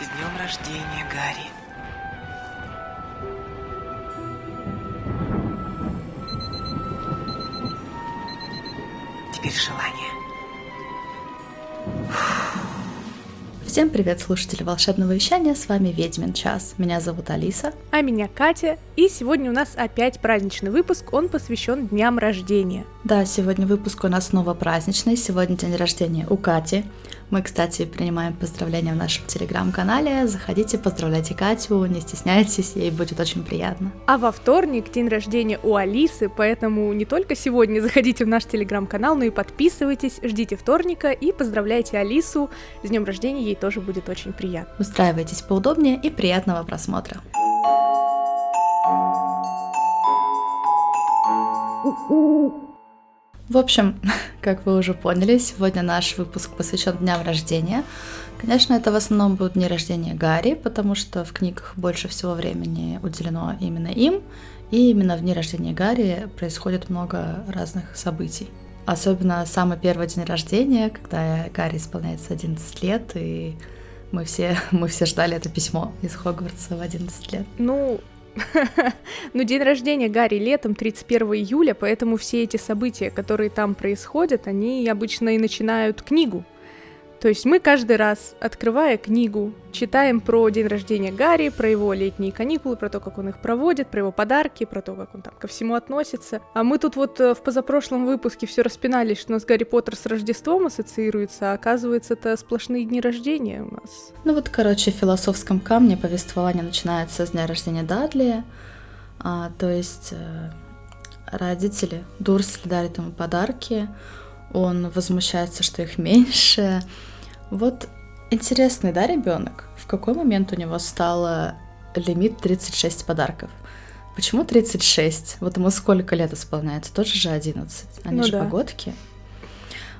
С днем рождения, Гарри. Теперь желание. Всем привет, слушатели волшебного вещания, с вами Ведьмин час. Меня зовут Алиса. А меня Катя, и сегодня у нас опять праздничный выпуск, он посвящен дням рождения. Да, сегодня выпуск у нас снова праздничный, сегодня день рождения у Кати. Мы, кстати, принимаем поздравления в нашем телеграм-канале. Заходите, поздравляйте Катю, не стесняйтесь, ей будет очень приятно. А во вторник день рождения у Алисы, поэтому не только сегодня заходите в наш телеграм-канал, но и подписывайтесь, ждите вторника и поздравляйте Алису. С днем рождения ей тоже будет очень приятно. Устраивайтесь поудобнее и приятного просмотра. В общем, как вы уже поняли, сегодня наш выпуск посвящен дням рождения. Конечно, это в основном будут дни рождения Гарри, потому что в книгах больше всего времени уделено именно им, и именно в дни рождения Гарри происходит много разных событий. Особенно самый первый день рождения, когда Гарри исполняется 11 лет, и мы все, мы все ждали это письмо из Хогвартса в 11 лет. Ну, ну, день рождения Гарри летом, 31 июля, поэтому все эти события, которые там происходят, они обычно и начинают книгу. То есть мы каждый раз, открывая книгу, читаем про день рождения Гарри, про его летние каникулы, про то, как он их проводит, про его подарки, про то, как он там ко всему относится. А мы тут вот э, в позапрошлом выпуске все распинались, что у нас Гарри Поттер с Рождеством ассоциируется, а оказывается, это сплошные дни рождения у нас. Ну вот, короче, в философском камне повествование начинается с дня рождения Дадли, а, то есть э, родители Дурсли дарят ему подарки, он возмущается, что их меньше, вот интересный, да, ребенок? В какой момент у него стало лимит 36 подарков? Почему 36? Вот ему сколько лет исполняется? Тоже же 11. Они ну же да. погодки.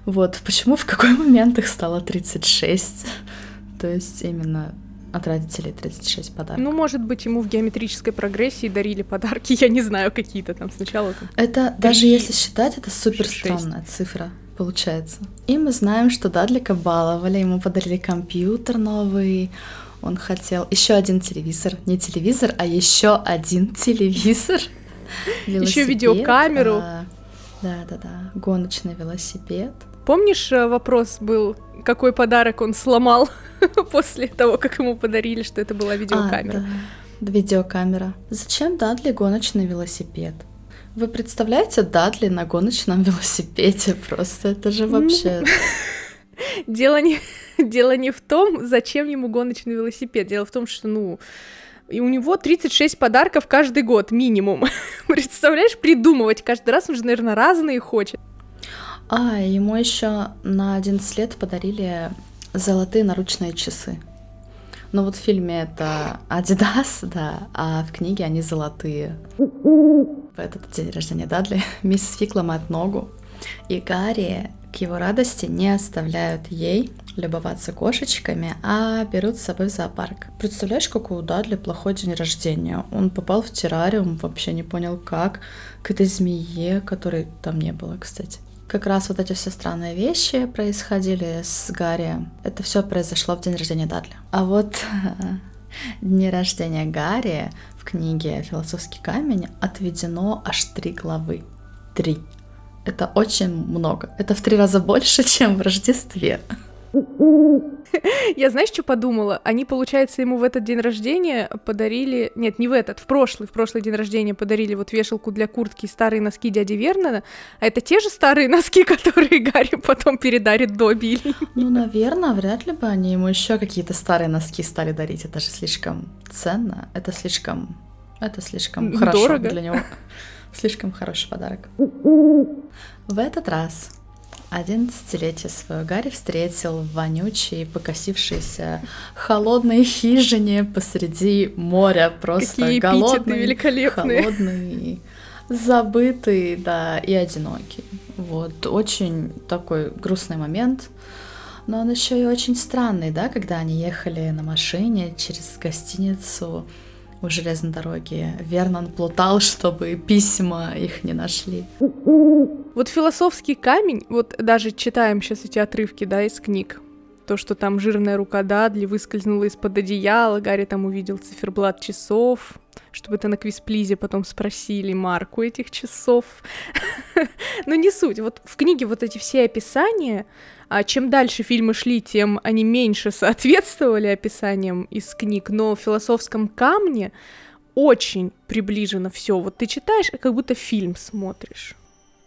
Вот, почему в какой момент их стало 36? То есть именно от родителей 36 подарков. Ну, может быть, ему в геометрической прогрессии дарили подарки, я не знаю, какие-то там сначала. Там, это, 3, даже если считать, это супер странная цифра получается. И мы знаем, что Дадлика баловали, ему подарили компьютер новый, он хотел еще один телевизор, не телевизор, а еще один телевизор. Еще видеокамеру. А, да, да, да, гоночный велосипед. Помнишь, э, вопрос был, какой подарок он сломал после того, как ему подарили, что это была видеокамера? А, да. Видеокамера. Зачем Дадли гоночный велосипед? Вы представляете Дадли на гоночном велосипеде просто? Это же вообще... Дело не, дело не в том, зачем ему гоночный велосипед. Дело в том, что, ну, и у него 36 подарков каждый год, минимум. Представляешь, придумывать каждый раз, он же, наверное, разные хочет. А, ему еще на 11 лет подарили золотые наручные часы. Но вот в фильме это Adidas, да, а в книге они золотые. Этот день рождения Дадли мисс Фик ломает ногу, и Гарри к его радости не оставляют ей любоваться кошечками, а берут с собой в зоопарк. Представляешь, какой у Дадли плохой день рождения? Он попал в террариум, вообще не понял как, к этой змее, которой там не было, кстати как раз вот эти все странные вещи происходили с Гарри. Это все произошло в день рождения Дадли. А вот дни рождения Гарри в книге «Философский камень» отведено аж три главы. Три. Это очень много. Это в три раза больше, чем в Рождестве. Я знаешь, что подумала? Они, получается, ему в этот день рождения подарили... Нет, не в этот, в прошлый, в прошлый день рождения подарили вот вешалку для куртки и старые носки дяди Вернона, а это те же старые носки, которые Гарри потом передарит Добби Ну, наверное, вряд ли бы они ему еще какие-то старые носки стали дарить. Это же слишком ценно, это слишком... Это слишком хорошо Дорого. для него. Слишком хороший подарок. В этот раз Одиннадцатилетие свое Гарри встретил в вонючей, покосившейся холодной хижине посреди моря. Просто Какие голодный, великолепные. холодный, забытый, да, и одинокий. Вот, очень такой грустный момент. Но он еще и очень странный, да, когда они ехали на машине через гостиницу у железной дороги. Вернон плутал, чтобы письма их не нашли. Вот философский камень, вот даже читаем сейчас эти отрывки, да, из книг, то, что там жирная рука Дадли выскользнула из-под одеяла, Гарри там увидел циферблат часов, чтобы это на квизплизе потом спросили марку этих часов. Но не суть. Вот в книге вот эти все описания, а чем дальше фильмы шли, тем они меньше соответствовали описаниям из книг, но в философском камне очень приближено все. Вот ты читаешь, как будто фильм смотришь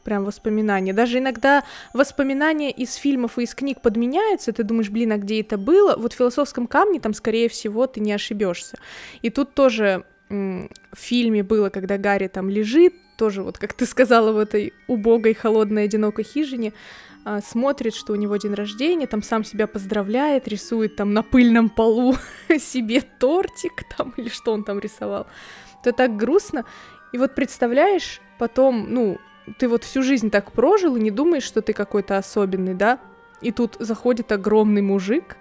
прям воспоминания. Даже иногда воспоминания из фильмов и из книг подменяются, ты думаешь, блин, а где это было? Вот в «Философском камне» там, скорее всего, ты не ошибешься. И тут тоже в фильме было, когда Гарри там лежит, тоже вот, как ты сказала, в этой убогой, холодной, одинокой хижине, а, смотрит, что у него день рождения, там сам себя поздравляет, рисует там на пыльном полу себе тортик там, или что он там рисовал. Это так грустно. И вот представляешь, потом, ну, ты вот всю жизнь так прожил и не думаешь, что ты какой-то особенный, да? И тут заходит огромный мужик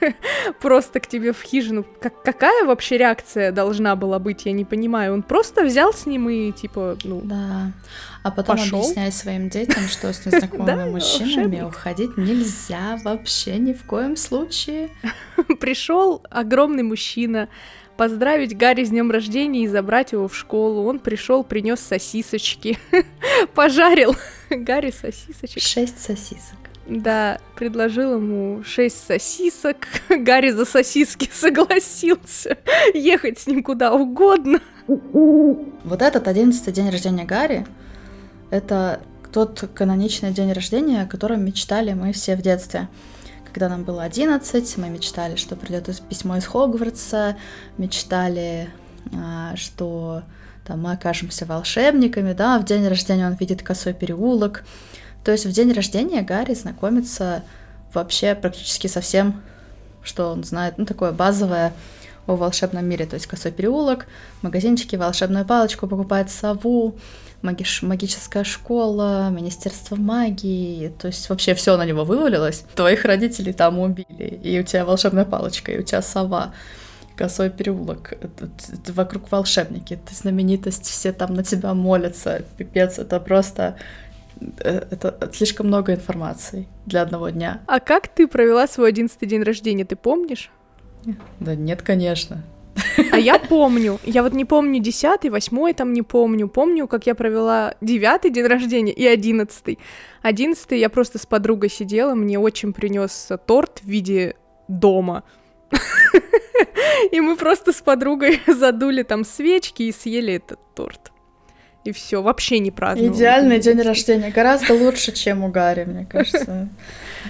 просто к тебе в хижину. Как, какая вообще реакция должна была быть, я не понимаю. Он просто взял с ним и типа, ну. Да. А потом пошел. объясняй своим детям, что с незнакомыми мужчинами уходить нельзя вообще ни в коем случае. Пришел огромный мужчина, поздравить Гарри с днем рождения и забрать его в школу. Он пришел, принес сосисочки, пожарил Гарри сосисочек. Шесть сосисок. Да, предложил ему шесть сосисок. Гарри за сосиски согласился ехать с ним куда угодно. Вот этот одиннадцатый день рождения Гарри, это тот каноничный день рождения, о котором мечтали мы все в детстве. Когда нам было 11, мы мечтали, что придет письмо из Хогвартса, мечтали, а, что там, мы окажемся волшебниками, да, в день рождения он видит косой переулок. То есть в день рождения Гарри знакомится вообще практически со всем, что он знает, ну, такое базовое о волшебном мире, то есть косой переулок, магазинчики, волшебную палочку покупает сову, магиш, магическая школа, Министерство магии, то есть вообще все на него вывалилось. Твоих родителей там убили, и у тебя волшебная палочка, и у тебя сова. Косой переулок, вокруг волшебники, ты знаменитость, все там на тебя молятся, пипец, это просто это слишком много информации для одного дня. А как ты провела свой одиннадцатый день рождения, ты помнишь? Да нет, конечно. А я помню, я вот не помню десятый, восьмой там не помню, помню, как я провела девятый день рождения и одиннадцатый. Одиннадцатый я просто с подругой сидела, мне очень принес торт в виде дома. И мы просто с подругой задули там свечки и съели этот торт и все, вообще не праздновал. Идеальный день рождения, гораздо лучше, чем у Гарри, мне кажется.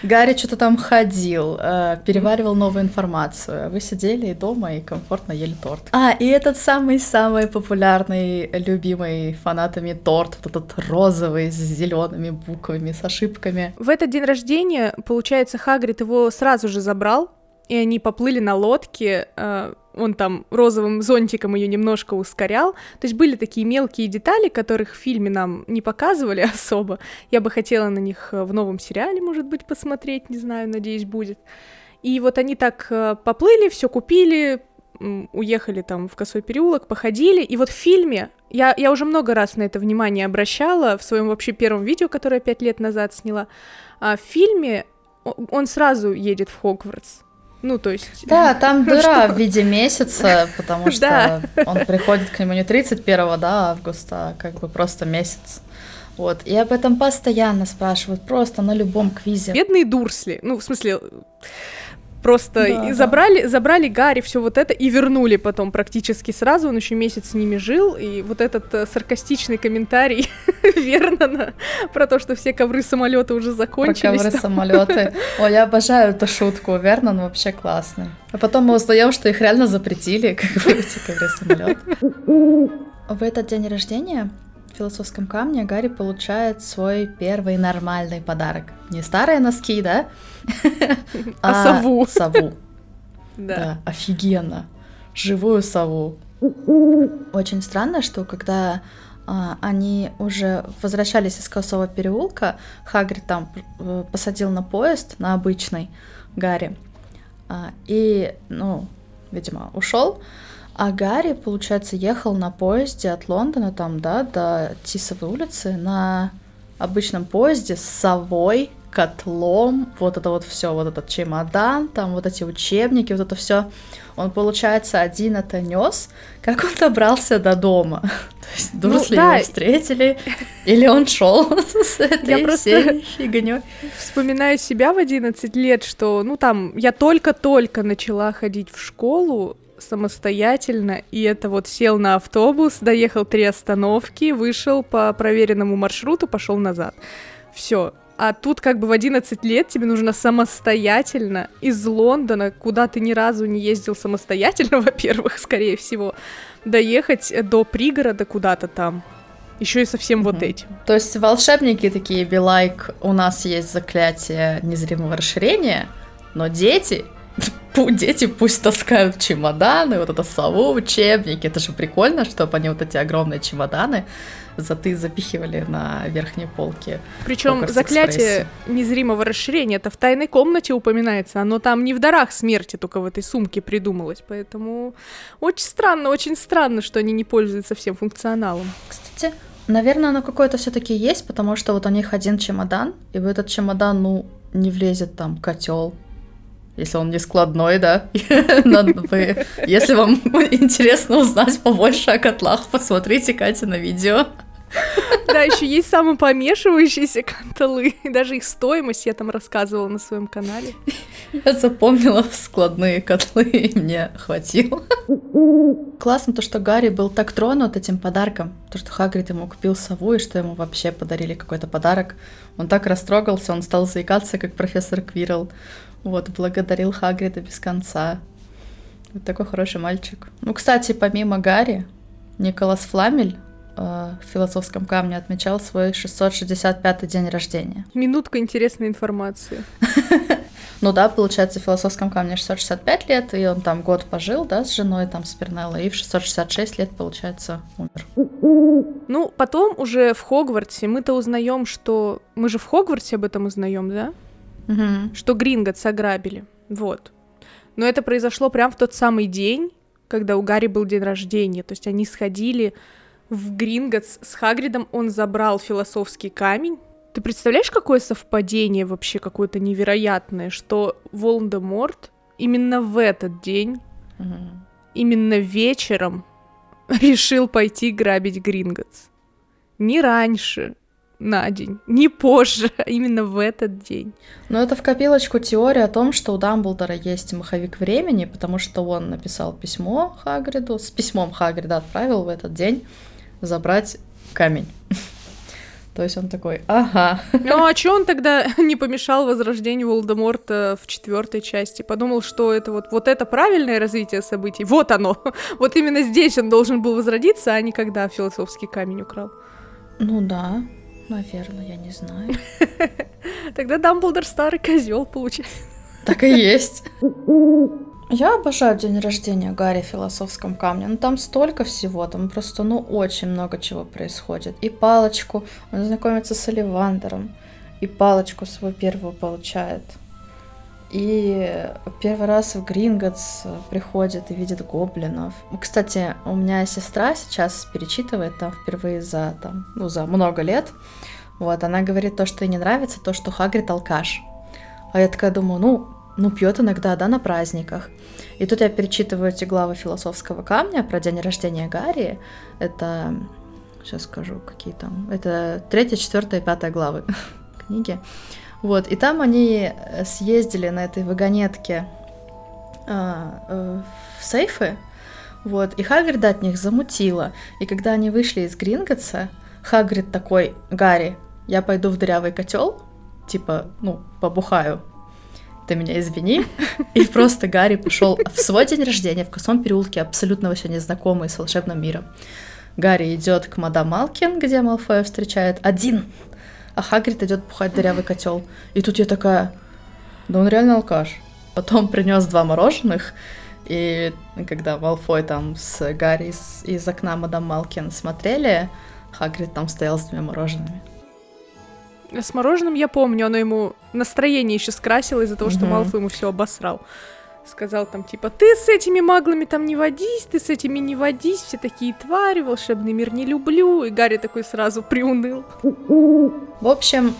Гарри что-то там ходил, э, переваривал новую информацию, а вы сидели дома и комфортно ели торт. А, и этот самый-самый популярный, любимый фанатами торт, вот этот розовый с зелеными буквами, с ошибками. В этот день рождения, получается, Хагрид его сразу же забрал, и они поплыли на лодке, э, он там розовым зонтиком ее немножко ускорял. То есть были такие мелкие детали, которых в фильме нам не показывали особо. Я бы хотела на них э, в новом сериале, может быть, посмотреть, не знаю, надеюсь, будет. И вот они так э, поплыли, все купили, уехали там в Косой переулок, походили, и вот в фильме, я, я уже много раз на это внимание обращала в своем вообще первом видео, которое я пять лет назад сняла, а в фильме он сразу едет в Хогвартс, ну, то есть... Да, там дыра в виде месяца, потому что он приходит к нему не 31 да, августа, а как бы просто месяц. Вот, и об этом постоянно спрашивают, просто на любом квизе. Бедные Дурсли, ну, в смысле, Просто да, забрали, да. забрали Гарри, все вот это и вернули потом практически сразу. Он еще месяц с ними жил. И вот этот э, саркастичный комментарий Вернона про то, что все ковры самолеты уже закончились. Про ковры самолеты. Ой, я обожаю эту шутку. Вернон вообще классный. А потом мы узнаем, что их реально запретили, как бы эти ковры самолет. В этот день рождения в философском камне Гарри получает свой первый нормальный подарок. Не старые носки, да? А, а сову. Сову. Да. Офигенно. Живую сову. Очень странно, что когда а, они уже возвращались из Косого переулка, Хагрид там э, посадил на поезд, на обычный Гарри, а, и, ну, видимо, ушел. А Гарри, получается, ехал на поезде от Лондона, там, да, до Тисовой улицы на обычном поезде с совой, котлом, вот это вот все, вот этот чемодан, там вот эти учебники, вот это все. Он, получается, один это нес. Как он добрался до дома? То есть Ну, да. его встретили, или он шел с этой Я просто- фигней? Вспоминаю себя в 11 лет, что, ну, там, я только-только начала ходить в школу самостоятельно, и это вот сел на автобус, доехал три остановки, вышел по проверенному маршруту, пошел назад. Все. А тут как бы в 11 лет тебе нужно самостоятельно из Лондона, куда ты ни разу не ездил самостоятельно, во-первых, скорее всего, доехать до пригорода куда-то там. Еще и со всем вот этим. То есть волшебники такие, be like, у нас есть заклятие незримого расширения, но дети, дети пусть таскают чемоданы, вот это сову, учебники, это же прикольно, чтобы они вот эти огромные чемоданы заты запихивали на верхней полке. Причем заклятие незримого расширения это в тайной комнате упоминается. Оно там не в дарах смерти, только в этой сумке придумалось. Поэтому очень странно, очень странно, что они не пользуются всем функционалом. Кстати, наверное, оно какое-то все-таки есть, потому что вот у них один чемодан, и в этот чемодан, ну, не влезет там котел. Если он не складной, да. Надо бы- Если вам интересно узнать побольше о котлах, посмотрите Катя на видео. Да, еще есть самопомешивающиеся канталы. Даже их стоимость я там рассказывала на своем канале. Я запомнила складные котлы, и мне хватило. Классно то, что Гарри был так тронут этим подарком, то, что Хагрид ему купил сову, и что ему вообще подарили какой-то подарок. Он так растрогался, он стал заикаться, как профессор Квирл. Вот, благодарил Хагрида без конца. Вот такой хороший мальчик. Ну, кстати, помимо Гарри, Николас Фламель э, в философском камне отмечал свой 665-й день рождения. Минутка интересной информации. Ну да, получается, в философском камне 665 лет, и он там год пожил, да, с женой, там, с Пернеллой, и в 666 лет, получается, умер. Ну, потом уже в Хогвартсе мы-то узнаем, что... Мы же в Хогвартсе об этом узнаем, да? Мгм. что Гринготс ограбили. Вот. Но это произошло прям в тот самый день, когда у Гарри был день рождения. То есть они сходили в Гринготс с Хагридом, он забрал философский камень. Ты представляешь, какое совпадение вообще какое-то невероятное, что Волан-де-Морт именно в этот день, Мгм. именно вечером решил пойти грабить Гринготс. Не раньше, на день, не позже, а именно в этот день. Но это в копилочку теория о том, что у Дамблдора есть маховик времени, потому что он написал письмо Хагриду, с письмом Хагрида отправил в этот день забрать камень. То есть он такой, ага, Ну а чё он тогда не помешал возрождению Волдеморта в четвертой части? Подумал, что это вот, вот это правильное развитие событий. Вот оно. Вот именно здесь он должен был возродиться, а не когда философский камень украл. ну да, наверное, я не знаю. Тогда Дамблдор старый козел получается. Так и есть. Я обожаю день рождения Гарри в философском камне. Ну там столько всего, там просто, ну, очень много чего происходит. И палочку, он знакомится с Оливандером, и палочку свою первую получает. И первый раз в Гринготс приходит и видит гоблинов. Кстати, у меня сестра сейчас перечитывает там впервые за, там, ну, за много лет. Вот, она говорит то, что ей не нравится, то, что Хагрид алкаш. А я такая думаю, ну, ну пьет иногда, да, на праздниках. И тут я перечитываю эти главы философского камня про день рождения Гарри. Это, сейчас скажу, какие там. Это третья, четвертая пятая главы книги. Вот, и там они э, съездили на этой вагонетке а, э, в сейфы, вот, и Хагрида от них замутила. И когда они вышли из Гринготса, Хагрид такой, Гарри, я пойду в дырявый котел, типа, ну, побухаю, ты меня извини. И просто Гарри пошел в свой день рождения в косом переулке, абсолютно вообще незнакомый с волшебным миром. Гарри идет к мадам Малкин, где Малфоя встречает, один. А Хагрид идет бухать в дырявый котел. И тут я такая, да он реально алкаш. Потом принес два мороженых, и когда Малфой там с Гарри из, из окна мадам Малкин смотрели, Хагрид там стоял с двумя мороженными. С мороженым я помню, оно ему настроение еще скрасило из-за того, что Мгм. Малфой ему все обосрал. Сказал там типа, ты с этими маглами там не водись, ты с этими не водись, все такие твари, волшебный мир не люблю. И Гарри такой сразу приуныл. В общем,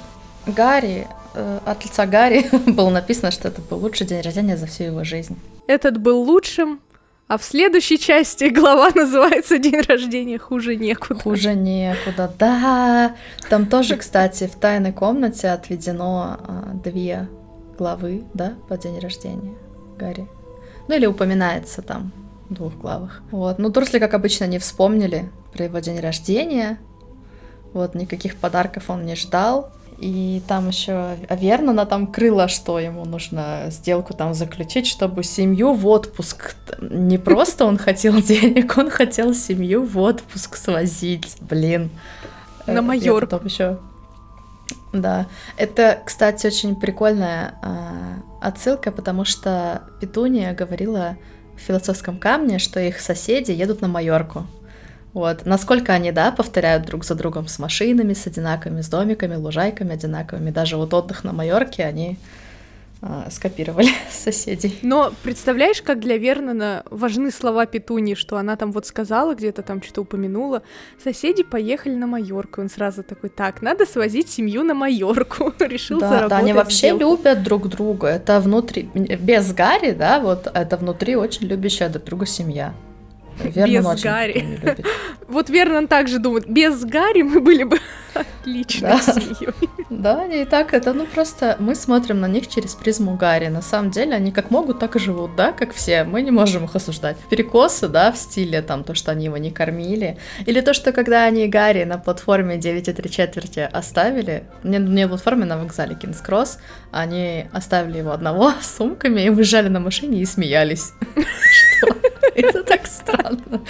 Гарри э, от лица Гарри было написано, что это был лучший день рождения за всю его жизнь. Этот был лучшим, а в следующей части глава называется «День рождения хуже некуда». Хуже некуда, да. Там тоже, кстати, в тайной комнате отведено а, две главы, да, по день рождения Гарри. Ну или упоминается там в двух главах. Вот. Ну, Дурсли, как обычно, не вспомнили про его день рождения. Вот, никаких подарков он не ждал. И там еще Вернона там крыло, что ему нужно сделку там заключить, чтобы семью в отпуск. Не просто он хотел денег, он хотел семью в отпуск свозить. Блин. На Майорку. еще да, это, кстати, очень прикольная э, отсылка, потому что Петуния говорила в философском камне, что их соседи едут на Майорку. Вот. Насколько они, да, повторяют друг за другом с машинами, с одинаковыми, с домиками, лужайками одинаковыми. Даже вот отдых на Майорке они а, скопировали соседей. Но представляешь, как для Вернона важны слова Петуни, что она там вот сказала, где-то там что-то упомянула. Соседи поехали на Майорку. Он сразу такой, так, надо свозить семью на Майорку. Решил да, заработать Да, они вообще сделку. любят друг друга. Это внутри, без Гарри, да, вот это внутри очень любящая друг друга семья. Вернон без Гарри. Вот Вернон также думает, без Гарри мы были бы отличной да. семьей. Да, и так это, ну просто мы смотрим на них через призму Гарри. На самом деле они как могут, так и живут, да, как все. Мы не можем их осуждать. Перекосы, да, в стиле там то, что они его не кормили. Или то, что когда они Гарри на платформе 9 и 3 четверти оставили, не, не на платформе, на вокзале Кингс Кросс, они оставили его одного с сумками и выезжали на машине и смеялись. Это так странно.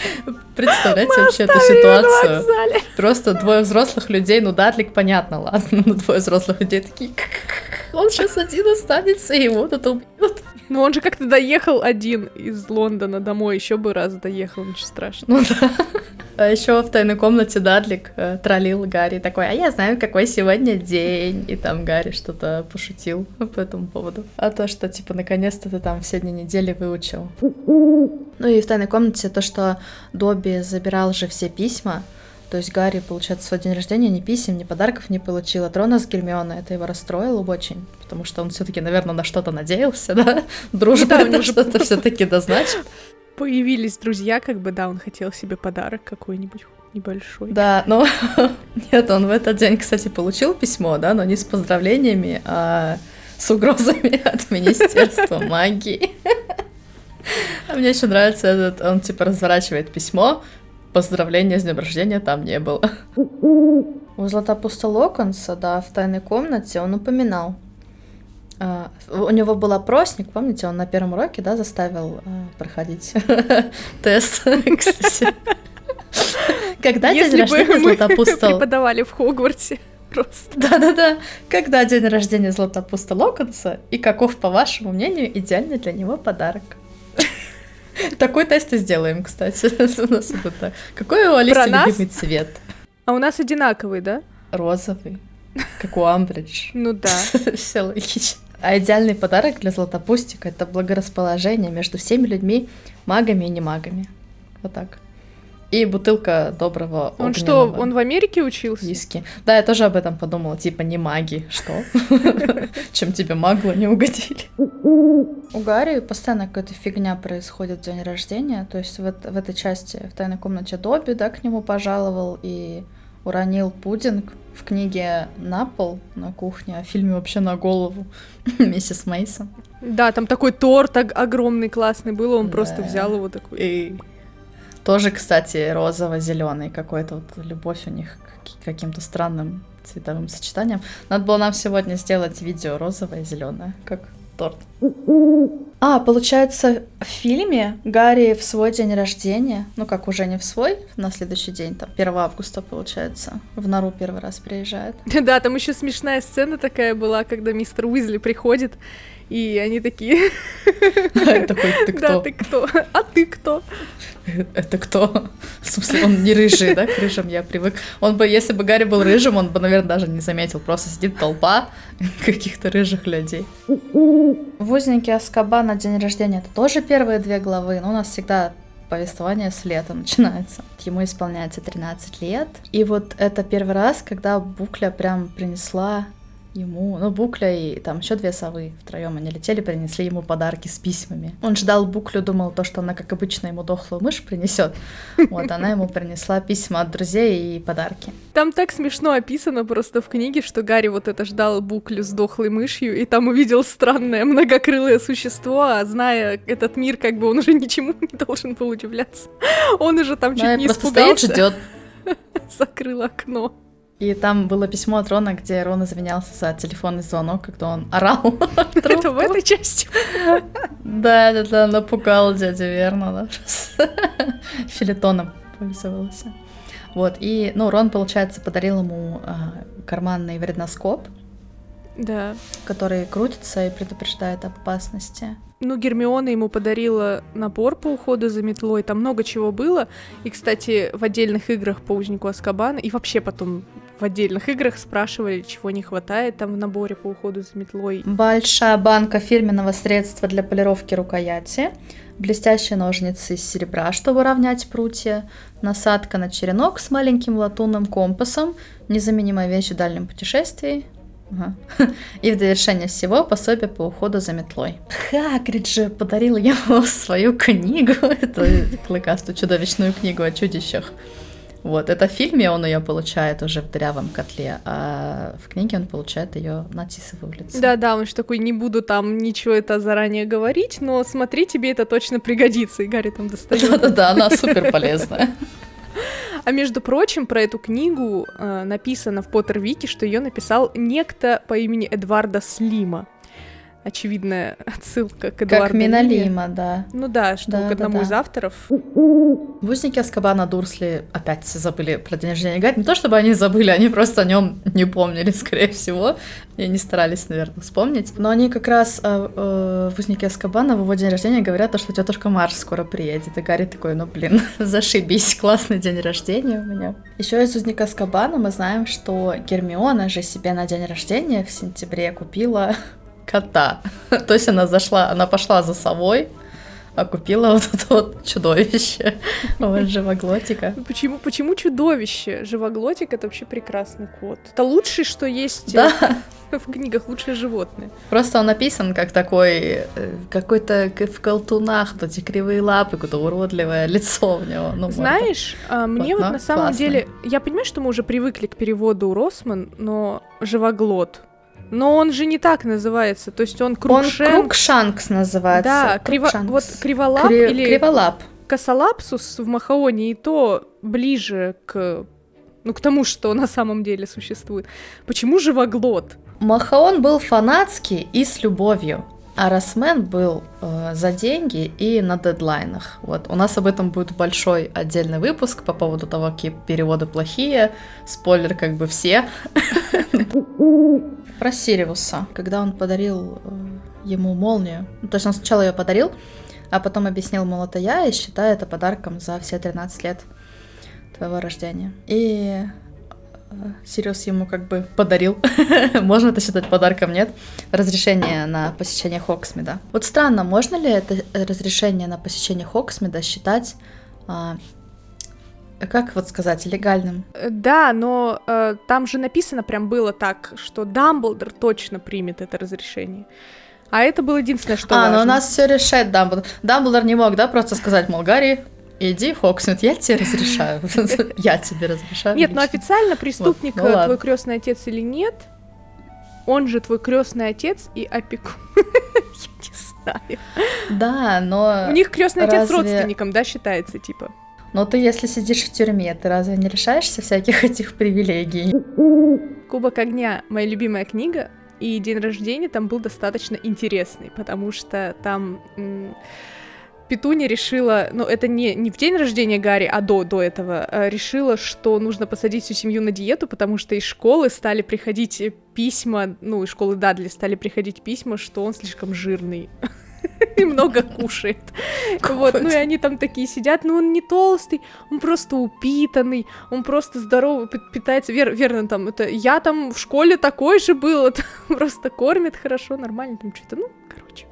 Представляете Мы вообще эту ситуацию? Просто двое взрослых людей, ну Дадлик, понятно, ладно, но двое взрослых людей такие, он сейчас один останется, и его тут убьют. Ну он же как-то доехал один из Лондона домой, еще бы раз доехал, ничего страшного. Ну да. А еще в тайной комнате Дадлик э, троллил Гарри такой, а я знаю, какой сегодня день. И там Гарри что-то пошутил по этому поводу. А то, что типа наконец-то ты там все дни недели выучил. Ну и в тайной комнате то, что Добби забирал же все письма, то есть Гарри, получается, свой день рождения ни писем, ни подарков не получил от Рона с Гермионой. Это его расстроило очень, потому что он все-таки, наверное, на что-то надеялся, да? Дружба да, что-то все-таки дозначит. Появились друзья, как бы, да, он хотел себе подарок какой-нибудь небольшой. Да, но нет, он в этот день, кстати, получил письмо, да, но не с поздравлениями, а с угрозами от Министерства магии. А мне еще нравится этот, он типа разворачивает письмо, поздравления с днем рождения там не было. У Златопуста Локонса, да, в тайной комнате он упоминал. Uh, у него был опросник, помните, он на первом уроке, да, заставил uh, проходить тест, кстати. Когда день рождения Златопуста... преподавали в Хогвартсе. Просто. Да-да-да. Когда день рождения Златопуста Локонса и каков, по вашему мнению, идеальный для него подарок? Такой тест и сделаем, кстати. У нас это так. Какой у Алисы любимый цвет? А у нас одинаковый, да? Розовый. Как у Амбридж. Ну да. Все логично. А идеальный подарок для Златопустика — это благорасположение между всеми людьми, магами и не магами. Вот так. И бутылка доброго Он что, он в Америке учился? Виски. Да, я тоже об этом подумала. Типа, не маги, что? Чем тебе магло не угодили? У Гарри постоянно какая-то фигня происходит в день рождения. То есть в, в этой части, в тайной комнате Добби, да, к нему пожаловал и уронил пудинг в книге на пол на кухне, а в фильме вообще на голову миссис Мейсон. Да, там такой торт огромный, классный был, он да. просто взял его такой. И тоже, кстати, розово-зеленый какой-то вот любовь у них к каким-то странным цветовым сочетанием. Надо было нам сегодня сделать видео розовое и зеленое, как торт. А, получается, в фильме Гарри в свой день рождения, ну как уже не в свой, на следующий день, там 1 августа, получается, в нору первый раз приезжает. Да, там еще смешная сцена такая была, когда мистер Уизли приходит, и они такие... Такой, ты кто? Да, ты кто? А ты кто? Это кто? В смысле, он не рыжий, да, к рыжим я привык. Он бы, если бы Гарри был рыжим, он бы, наверное, даже не заметил. Просто сидит толпа каких-то рыжих людей. В узнике Аскаба на день рождения это тоже первые две главы, но у нас всегда повествование с лета начинается. Ему исполняется 13 лет. И вот это первый раз, когда Букля прям принесла ему, ну, Букля и там еще две совы втроем они летели, принесли ему подарки с письмами. Он ждал Буклю, думал то, что она, как обычно, ему дохлую мышь принесет. Вот, она ему принесла письма от друзей и подарки. Там так смешно описано просто в книге, что Гарри вот это ждал Буклю с дохлой мышью, и там увидел странное многокрылое существо, а зная этот мир, как бы он уже ничему не должен был удивляться. Он уже там чуть Да, не испугался. стоит, ждет. Закрыл окно. И там было письмо от Рона, где Рон извинялся за телефонный звонок, когда он орал. Это в этой части. Да, да, да, напугал дядя Вернона. Филитоном повесовался. Вот, и, ну, Рон, получается, подарил ему а, карманный вредноскоп, Да. который крутится и предупреждает об опасности. Ну, Гермиона ему подарила набор по уходу за метлой, там много чего было. И, кстати, в отдельных играх по узнику Аскабана, и вообще потом в отдельных играх спрашивали, чего не хватает там в наборе по уходу за метлой. Большая банка фирменного средства для полировки рукояти, блестящие ножницы из серебра, чтобы равнять прутья, насадка на черенок с маленьким латунным компасом, незаменимая вещь в дальнем путешествии. И в довершение всего пособие по уходу за метлой. Хагрид же подарил ему свою книгу, эту клыкастую чудовищную книгу о чудищах. Вот, это в фильме он ее получает уже в дырявом котле, а в книге он получает ее на тисовой улице. Да-да, он же такой, не буду там ничего это заранее говорить, но смотри, тебе это точно пригодится. И Гарри там достает. Да-да-да, она супер полезная. А между прочим, про эту книгу э, написано в Поттер Вики, что ее написал некто по имени Эдварда Слима. Очевидная отсылка к Эдуарду Как Лиме. Миналима, да. Ну да, что Да, к да, одному да. из авторов. В «Узнике Аскабана» Дурсли опять забыли про день рождения Гарри. Не то чтобы они забыли, они просто о нем не помнили, скорее всего. И не старались, наверное, вспомнить. Но они как раз э, э, в «Узнике Аскабана» в его день рождения говорят, то, что тетушка Марш скоро приедет. И Гарри такой, ну блин, зашибись, классный день рождения у меня. Еще из «Узника Аскабана» мы знаем, что Гермиона же себе на день рождения в сентябре купила кота. То есть она зашла, она пошла за совой, а купила вот это вот чудовище. Вот живоглотика. Почему, почему чудовище? Живоглотик — это вообще прекрасный кот. Это лучшее, что есть Да, э, в книгах, лучшее животное. просто он написан как такой, э, какой-то в колтунах, вот эти кривые лапы, какое-то уродливое лицо у него. Ну. Знаешь, а, мне Вот, вот но на самом классно. деле... Я понимаю, что мы уже привыкли к переводу Росман, но живоглот. Но он же не так называется, то есть он Он крукшен... Крукшанкс называется. Да, криво... Вот криволап Кри- или Криволап. косолапсус в Махаоне и то ближе к ну, к тому, что на самом деле существует. Почему живоглот? Махаон был фанатский и с любовью. А Росмен был э, за деньги и на дедлайнах. Вот. У нас об этом будет большой отдельный выпуск по поводу того, какие переводы плохие. Спойлер, как бы все. Про Сириуса. Когда он подарил э, ему молнию. Ну, то есть он сначала ее подарил, а потом объяснил, мол, это я, и считаю это подарком за все 13 лет твоего рождения. И Сириус ему как бы подарил, можно это считать подарком, нет? Разрешение на посещение Хоксмида. Вот странно, можно ли это разрешение на посещение Хоксмида считать, а, как вот сказать, легальным? Да, но э, там же написано прям было так, что Дамблдор точно примет это разрешение. А это было единственное, что а, важно. у нас все решает Дамблдор. Дамблдор не мог, да, просто сказать, мол, Гарри, иди в Хоксмид, я тебе разрешаю. Я тебе разрешаю. Нет, но лично. официально преступник ну э, твой крестный отец или нет, он же твой крестный отец и опекун. Я не знаю. Да, но... У них крестный отец родственником, да, считается, типа. Но ты, если сидишь в тюрьме, ты разве не лишаешься всяких этих привилегий? Кубок огня моя любимая книга, и день рождения там был достаточно интересный, потому что там м, Петуня решила, ну это не, не в день рождения Гарри, а до, до этого, а решила, что нужно посадить всю семью на диету, потому что из школы стали приходить письма, ну из школы Дадли стали приходить письма, что он слишком жирный. И много кушает. Вот, ну и они там такие сидят, ну он не толстый, он просто упитанный, он просто здорово пи- питается, Вер- верно там, это я там в школе такой же был, просто кормит хорошо, нормально там что-то, ну, короче.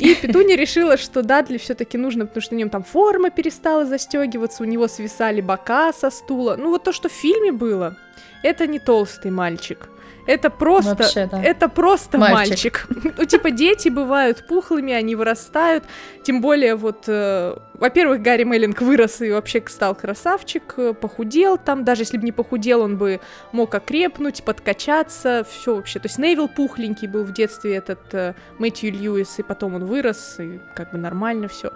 И Петуня решила, что Дадли все-таки нужно, потому что на нем там форма перестала застегиваться, у него свисали бока со стула. Ну вот то, что в фильме было, это не толстый мальчик. Это просто, Вообще, да. это просто Мальчик. мальчик. Ну, типа, дети бывают пухлыми, они вырастают. Тем более, вот, э, во-первых, Гарри Меллинг вырос и вообще стал красавчик, э, похудел там. Даже если бы не похудел, он бы мог окрепнуть, подкачаться, все вообще. То есть Невил пухленький был в детстве, этот э, Мэтью Льюис, и потом он вырос, и как бы нормально все.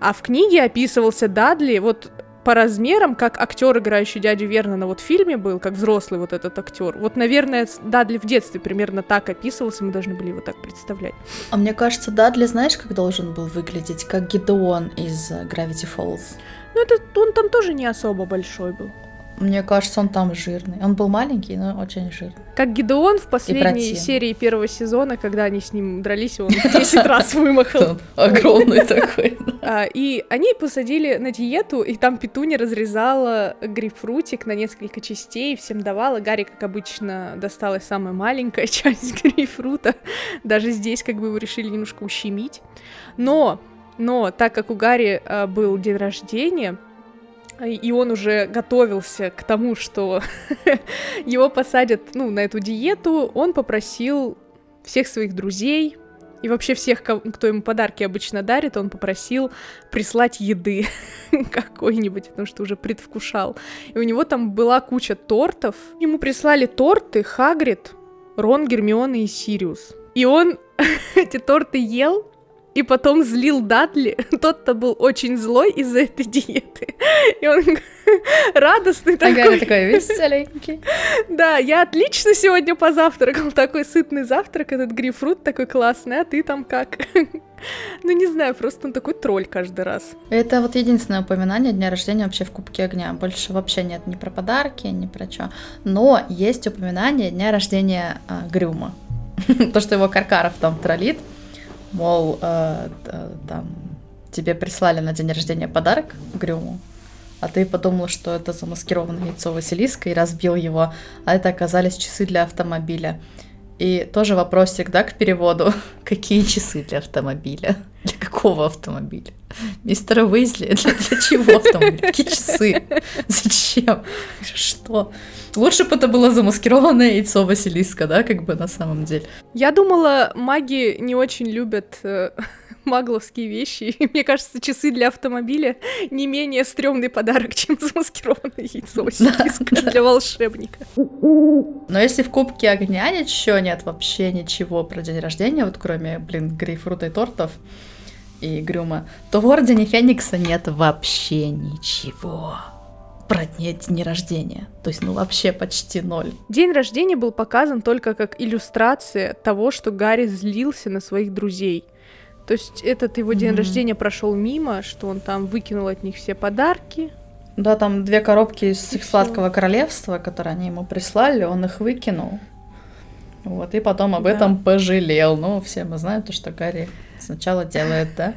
А в книге описывался Дадли, вот по размерам, как актер, играющий дядю Вернона вот в фильме был, как взрослый вот этот актер. Вот, наверное, Дадли в детстве примерно так описывался, мы должны были его так представлять. А мне кажется, Дадли, знаешь, как должен был выглядеть? Как Гидеон из э, Gravity Falls. Ну, это он там тоже не особо большой был. Мне кажется, он там жирный. Он был маленький, но очень жирный. Как Гидеон в последней серии первого сезона, когда они с ним дрались, он 10 раз вымахал. Огромный такой. А, И они посадили на диету, и там Петуня разрезала грейпфрутик на несколько частей, всем давала. Гарри, как обычно, досталась самая маленькая часть грейпфрута. Даже здесь как бы его решили немножко ущемить. Но, но, так как у Гарри а, был день рождения, и- он уже готовился к тому, что его посадят, ну, на эту диету, он попросил всех своих друзей и вообще всех, кто ему подарки обычно дарит, он попросил прислать еды какой-нибудь, потому что уже предвкушал. И у него там была куча тортов. Ему прислали торты Хагрид, Рон, Гермиона и Сириус. И он эти торты ел, и потом злил Дадли. Тот-то был очень злой из-за этой диеты. И он радостный А Гарри такой. такой веселенький. Да, я отлично сегодня позавтракал. Такой сытный завтрак, этот грейпфрут такой классный, а ты там как? Ну, не знаю, просто он такой тролль каждый раз. Это вот единственное упоминание дня рождения вообще в Кубке Огня. Больше вообще нет ни про подарки, ни про что. Но есть упоминание дня рождения а, Грюма. То, что его Каркаров там троллит. Мол, э, там тебе прислали на день рождения подарок Грюму, а ты подумал, что это замаскированное яйцо Василиска и разбил его, а это оказались часы для автомобиля. И тоже вопросик, да, к переводу. Какие часы для автомобиля? Для какого автомобиля? Мистера Уизли? Для, для чего автомобиль? Какие часы? Зачем? Что? Лучше бы это было замаскированное яйцо Василиска, да, как бы на самом деле. Я думала, маги не очень любят э, магловские вещи. И мне кажется, часы для автомобиля не менее стрёмный подарок, чем замаскированное яйцо Василиска для волшебника. Но если в Кубке Огня ничего нет, вообще ничего про день рождения, вот кроме, блин, грейпфрута и тортов и Грюма, то в Ордене Феникса нет вообще ничего про дни рождения. То есть, ну, вообще почти ноль. День рождения был показан только как иллюстрация того, что Гарри злился на своих друзей. То есть этот его день Мгм. рождения прошел мимо, что он там выкинул от них все подарки. Да, там две коробки из их сладкого королевства, которые они ему прислали, он их выкинул. Вот, и потом об Да. этом пожалел. Ну, все мы знаем то, что Гарри сначала делает, да?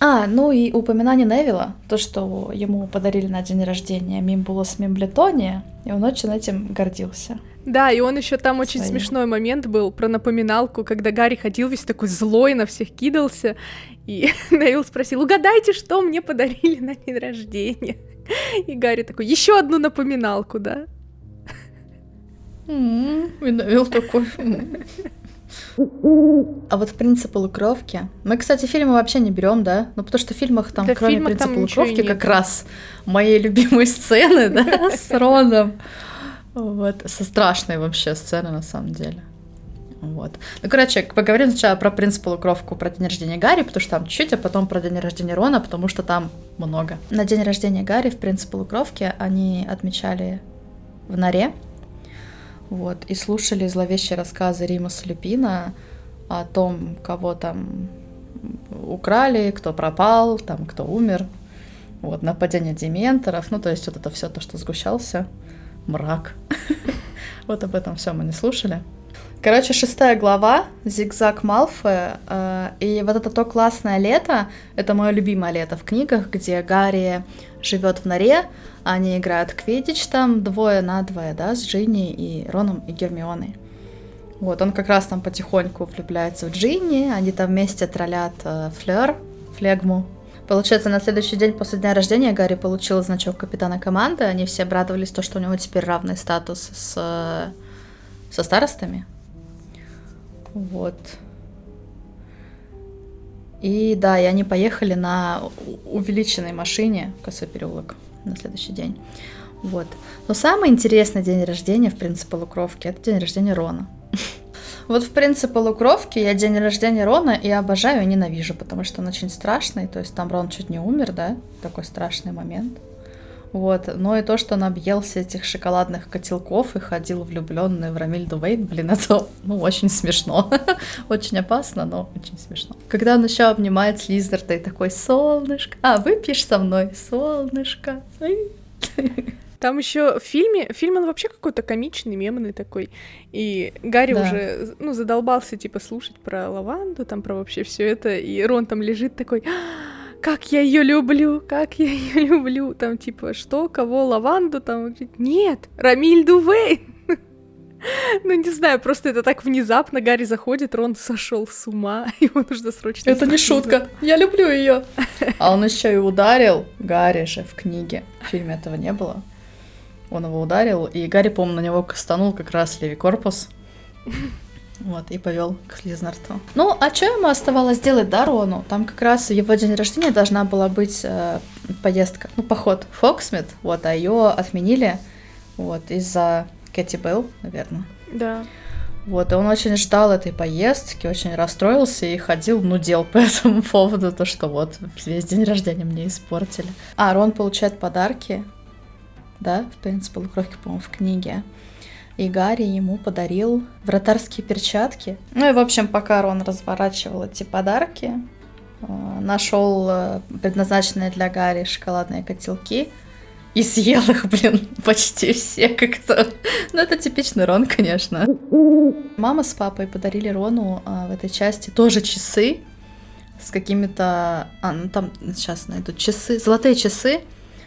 А, ну и упоминание Невилла, то, что ему подарили на день рождения Мимбулос Мимблетония, и он очень этим гордился. Да, и он еще там очень Своим. смешной момент был про напоминалку, когда Гарри ходил весь такой злой, на всех кидался. И Невил спросил, угадайте, что мне подарили на день рождения. И Гарри такой, еще одну напоминалку, да? И Невилл такой... А вот принцип полукровки. Мы, кстати, фильмы вообще не берем, да? Ну, потому что в фильмах там, Да, кроме фильмах принципа там ничего и полукровки, нет. как раз мои любимые сцены, да, с Роном. Вот, со страшной вообще сцены, на самом деле. Вот. Ну, короче, поговорим сначала про принцип полукровку, про день рождения Гарри, потому что там чуть-чуть, а потом про день рождения Рона, потому что там много. На день рождения Гарри в принцип полукровки они отмечали в норе, вот, и слушали зловещие рассказы Римаса Люпина о том, кого там украли, кто пропал, там, кто умер. Вот, нападение дементоров, ну, то есть вот это все то, что сгущался, мрак. Вот об этом все мы не слушали. Короче, шестая глава, Зигзаг Малфоя, э, и вот это то классное лето, это мое любимое лето в книгах, где Гарри живет в норе, они играют квидич там двое на двое, да, с Джинни и Роном и Гермионой. Вот, он как раз там потихоньку влюбляется в Джинни, они там вместе троллят э, флер, флегму. Получается, на следующий день после дня рождения Гарри получил значок капитана команды, они все обрадовались, то, что у него теперь равный статус с, со старостами. Вот. И да, и они поехали на увеличенной машине в Косой переулок на следующий день. Вот. Но самый интересный день рождения, в принципе, полукровки, это день рождения Рона. Вот, в принципе, полукровки я день рождения Рона и обожаю, и ненавижу, потому что он очень страшный. То есть там Рон чуть не умер, да? Такой страшный момент. Вот. Но и то, что он объелся этих шоколадных котелков и ходил влюбленный в Рамильду Вейт, блин, это, ну, очень смешно. очень опасно, но очень смешно. Когда он еще обнимает Слизерта и такой, солнышко, а, выпьешь со мной, солнышко. Там еще в фильме, фильм он вообще какой-то комичный, мемный такой. И Гарри да. уже, ну, задолбался, типа, слушать про лаванду, там, про вообще все это. И Рон там лежит такой, «А, как я ее люблю, как я ее люблю. Там, типа, что, кого, лаванду, там, нет, Рамильду Вейн. Ну, не знаю, просто это так внезапно. Гарри заходит, Рон сошел с ума, ему нужно срочно... Это не шутка, я люблю ее. А он еще и ударил Гарри же в книге. В фильме этого не было. Он его ударил, и Гарри, по-моему, на него кастанул как раз левый корпус. Вот, и повел к Слизнарту. Ну, а что ему оставалось делать, да, Рону? Там как раз его день рождения должна была быть э, поездка, ну, поход в Фоксмит, вот, а ее отменили, вот, из-за Кэти Белл, наверное. Да. Вот, и он очень ждал этой поездки, очень расстроился и ходил, ну, дел по этому поводу, то, что вот весь день рождения мне испортили. А, Рон получает подарки, да, в принципе, полукровки, по-моему, в книге. И Гарри ему подарил вратарские перчатки. Ну и, в общем, пока Рон разворачивал эти подарки, э, нашел э, предназначенные для Гарри шоколадные котелки и съел их, блин, почти все как-то. Ну, это типичный Рон, конечно. Мама с папой подарили Рону а, в этой части тоже часы с какими-то... А, ну там сейчас найду часы, золотые часы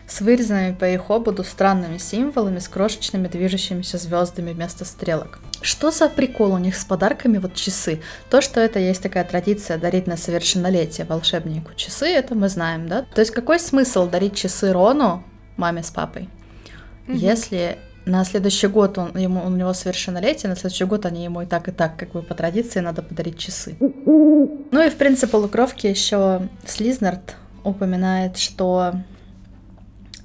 с вырезанными по их ободу странными символами с крошечными движущимися звездами вместо стрелок. Что за прикол у них с подарками вот часы? То, что это есть такая традиция дарить на совершеннолетие волшебнику часы, это мы знаем, да? То есть какой смысл дарить часы Рону, маме с папой, угу. если на следующий год он, ему, у него совершеннолетие, на следующий год они ему и так, и так, как бы по традиции, надо подарить часы. Ну и в принципе полукровки еще Слизнард упоминает, что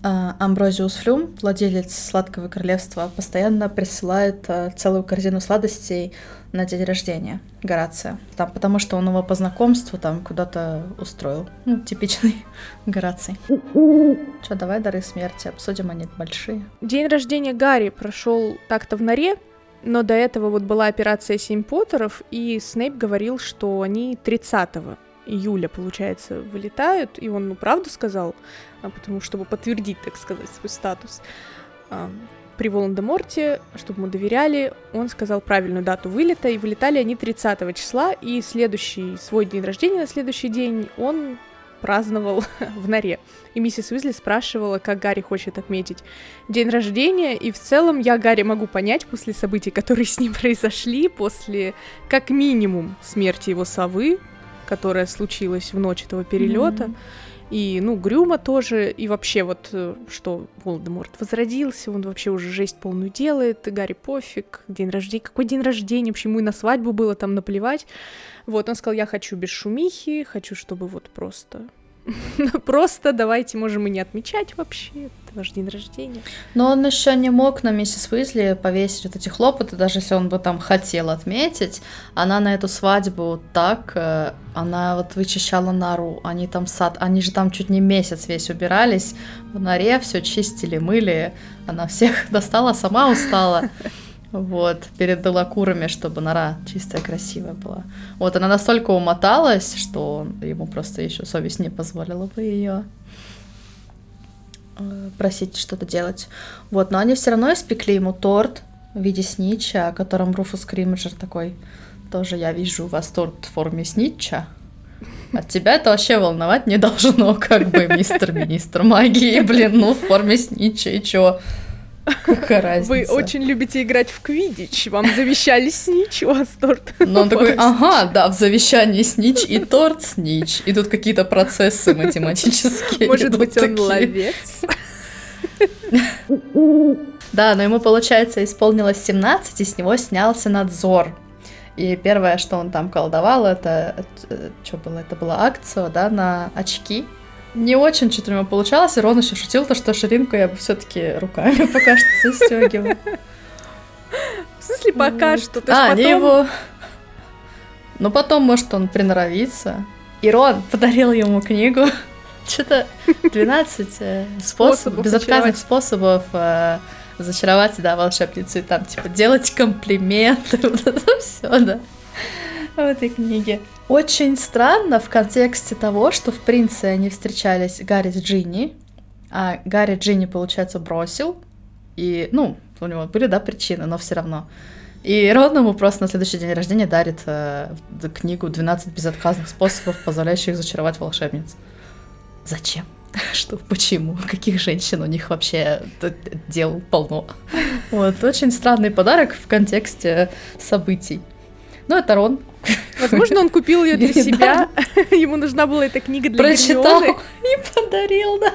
Амброзиус Флюм, владелец Сладкого Королевства, постоянно присылает а, целую корзину сладостей на день рождения Горация. Там, потому что он его по знакомству там куда-то устроил. Ну, типичный Гораций. Че, давай дары смерти, обсудим, они большие. День рождения Гарри прошел так-то в норе, но до этого вот была операция «Семь Поттеров», и Снейп говорил, что они 30 июля, получается, вылетают, и он, ну, правду сказал, а потому чтобы подтвердить, так сказать, свой статус. А, при Волан-де-Морте, чтобы ему доверяли, он сказал правильную дату вылета, и вылетали они 30 числа, и следующий, свой день рождения на следующий день он праздновал в норе. И миссис Уизли спрашивала, как Гарри хочет отметить день рождения, и в целом я Гарри могу понять после событий, которые с ним произошли, после как минимум смерти его совы, которая случилась в ночь этого перелета. Mm-hmm и, ну, Грюма тоже, и вообще вот, э, что Волдеморт возродился, он вообще уже жесть полную делает, Гарри пофиг, день рождения, какой день рождения, вообще ему и на свадьбу было там наплевать. Вот, он сказал, я хочу без шумихи, хочу, чтобы вот просто Просто давайте можем и не отмечать вообще. Это ваш день рождения. Но он еще не мог на миссис Уизли повесить вот эти хлопоты, даже если он бы там хотел отметить. Она на эту свадьбу так, э, она вот вычищала нору, они там сад, они же там чуть не месяц весь убирались в норе, все чистили, мыли. Она всех достала, сама устала. Вот, перед Делакурами, чтобы нора чистая, красивая была. Вот, она настолько умоталась, что ему просто еще совесть не позволила бы ее э, просить что-то делать. Вот, но они все равно испекли ему торт в виде снича, о котором Руфус Кримджер такой, тоже я вижу у вас торт в форме снича. От тебя это вообще волновать не должно, как бы, мистер министр магии, блин, ну, в форме снича, и чё? Какая разница? Вы очень любите играть в квидич, вам завещали снич, у вас торт. Но он такой, ага, да, в завещании снич и торт снич. И тут какие-то процессы математические. Может быть, он ловец? Да, но ему, получается, исполнилось 17, и с него снялся надзор. И первое, что он там колдовал, это, это что было? Это была акция, да, на очки. Не очень что-то у него получалось, и Рон еще шутил, то, что ширинку я бы все-таки руками пока что застегивал. В смысле пока что? То а, они потом... его... Ну, потом, может, он приноровится. И Рон подарил ему книгу. Что-то 12 э, способов, безотказных способов э, зачаровать, да, волшебницу. И там, типа, делать комплименты, вот это все, да, в этой книге. Очень странно в контексте того, что в «Принце» они встречались Гарри с Джинни, а Гарри Джинни, получается, бросил, и, ну, у него были, да, причины, но все равно. И Рон ему просто на следующий день рождения дарит э, книгу «12 безотказных способов, позволяющих зачаровать волшебниц». Зачем? Что, почему? Каких женщин у них вообще д- дел полно? Вот, очень странный подарок в контексте событий. Ну, это Рон. Возможно, он купил ее для себя. Ему нужна была эта книга для Прочитал и подарил, да.